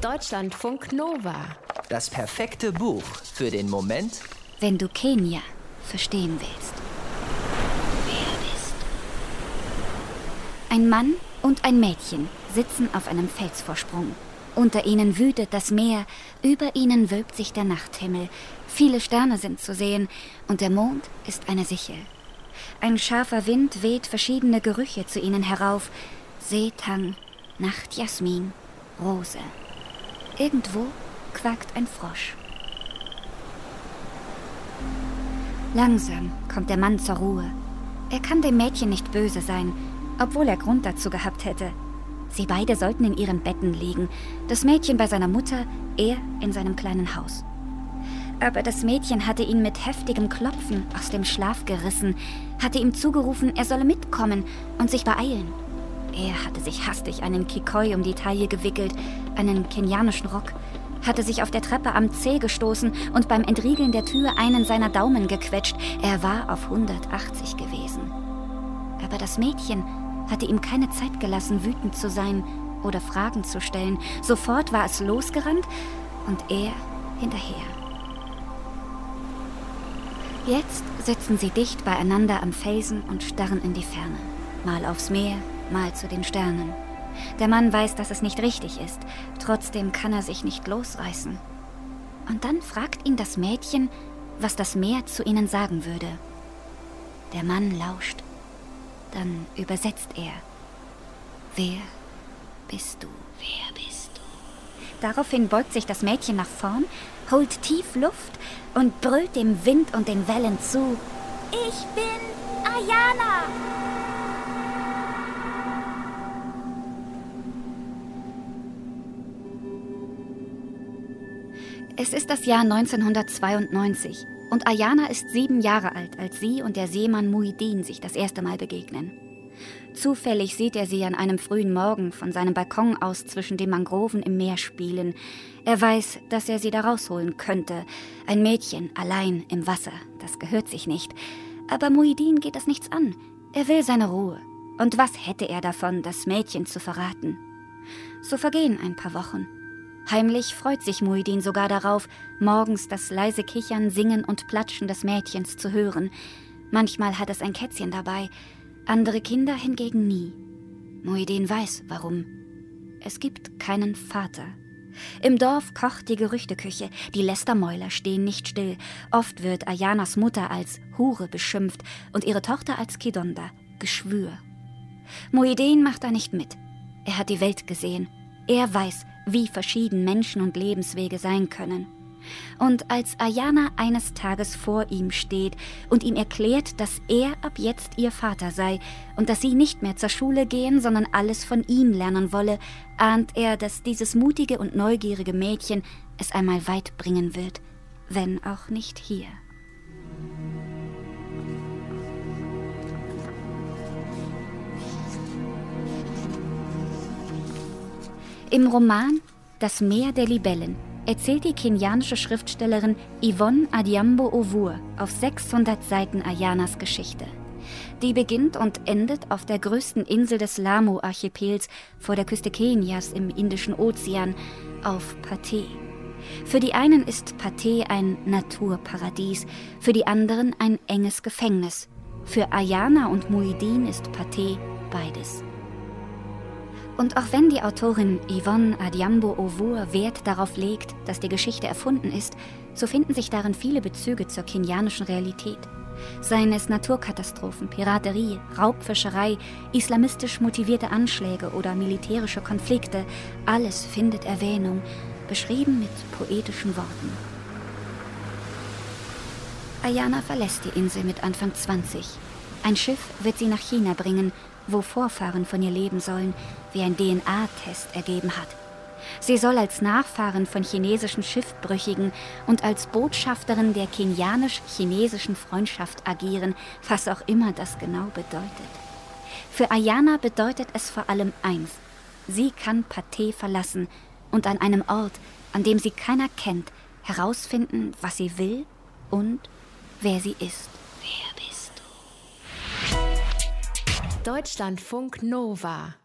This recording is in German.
Deutschlandfunk Nova. Das perfekte Buch für den Moment, wenn du Kenia verstehen willst. Wer bist du? Ein Mann und ein Mädchen sitzen auf einem Felsvorsprung. Unter ihnen wütet das Meer, über ihnen wölbt sich der Nachthimmel. Viele Sterne sind zu sehen und der Mond ist eine Sichel. Ein scharfer Wind weht verschiedene Gerüche zu ihnen herauf. Seetang, Nachtjasmin, Rose. Irgendwo quakt ein Frosch. Langsam kommt der Mann zur Ruhe. Er kann dem Mädchen nicht böse sein, obwohl er Grund dazu gehabt hätte. Sie beide sollten in ihren Betten liegen, das Mädchen bei seiner Mutter, er in seinem kleinen Haus. Aber das Mädchen hatte ihn mit heftigem Klopfen aus dem Schlaf gerissen, hatte ihm zugerufen, er solle mitkommen und sich beeilen. Er hatte sich hastig einen Kikoi um die Taille gewickelt, einen kenianischen Rock, hatte sich auf der Treppe am Zeh gestoßen und beim Entriegeln der Tür einen seiner Daumen gequetscht. Er war auf 180 gewesen. Aber das Mädchen hatte ihm keine Zeit gelassen, wütend zu sein oder Fragen zu stellen. Sofort war es losgerannt und er hinterher. Jetzt sitzen sie dicht beieinander am Felsen und starren in die Ferne. Mal aufs Meer, mal zu den Sternen. Der Mann weiß, dass es nicht richtig ist, trotzdem kann er sich nicht losreißen. Und dann fragt ihn das Mädchen, was das Meer zu ihnen sagen würde. Der Mann lauscht. Dann übersetzt er. Wer bist du? Wer bist du? Daraufhin beugt sich das Mädchen nach vorn, holt tief Luft und brüllt dem Wind und den Wellen zu. Ich bin Ayana! Es ist das Jahr 1992 und Ayana ist sieben Jahre alt, als sie und der Seemann Muidin sich das erste Mal begegnen. Zufällig sieht er sie an einem frühen Morgen von seinem Balkon aus zwischen den Mangroven im Meer spielen. Er weiß, dass er sie da rausholen könnte. Ein Mädchen allein im Wasser, das gehört sich nicht. Aber Muidin geht das nichts an. Er will seine Ruhe. Und was hätte er davon, das Mädchen zu verraten? So vergehen ein paar Wochen. Heimlich freut sich Muidin sogar darauf, morgens das leise Kichern, Singen und Platschen des Mädchens zu hören. Manchmal hat es ein Kätzchen dabei, andere Kinder hingegen nie. Muidin weiß, warum. Es gibt keinen Vater. Im Dorf kocht die Gerüchteküche, die Lästermäuler stehen nicht still. Oft wird Ayanas Mutter als Hure beschimpft und ihre Tochter als Kidonda, Geschwür. Muidin macht da nicht mit. Er hat die Welt gesehen. Er weiß, wie verschieden Menschen und Lebenswege sein können. Und als Ayana eines Tages vor ihm steht und ihm erklärt, dass er ab jetzt ihr Vater sei und dass sie nicht mehr zur Schule gehen, sondern alles von ihm lernen wolle, ahnt er, dass dieses mutige und neugierige Mädchen es einmal weit bringen wird, wenn auch nicht hier. Im Roman Das Meer der Libellen erzählt die kenianische Schriftstellerin Yvonne Adiambo Ovur auf 600 Seiten Ayanas Geschichte. Die beginnt und endet auf der größten Insel des Lamu-Archipels vor der Küste Kenias im Indischen Ozean, auf Pathé. Für die einen ist Pathé ein Naturparadies, für die anderen ein enges Gefängnis. Für Ayana und Muidin ist Pathé beides. Und auch wenn die Autorin Yvonne Adiambo Ovur Wert darauf legt, dass die Geschichte erfunden ist, so finden sich darin viele Bezüge zur kenianischen Realität. Seien es Naturkatastrophen, Piraterie, Raubfischerei, islamistisch motivierte Anschläge oder militärische Konflikte, alles findet Erwähnung, beschrieben mit poetischen Worten. Ayana verlässt die Insel mit Anfang 20. Ein Schiff wird sie nach China bringen, wo Vorfahren von ihr leben sollen, wie ein DNA-Test ergeben hat. Sie soll als Nachfahren von chinesischen Schiffbrüchigen und als Botschafterin der kenianisch-chinesischen Freundschaft agieren, was auch immer das genau bedeutet. Für Ayana bedeutet es vor allem eins. Sie kann Pathé verlassen und an einem Ort, an dem sie keiner kennt, herausfinden, was sie will und wer sie ist. Deutschlandfunk Nova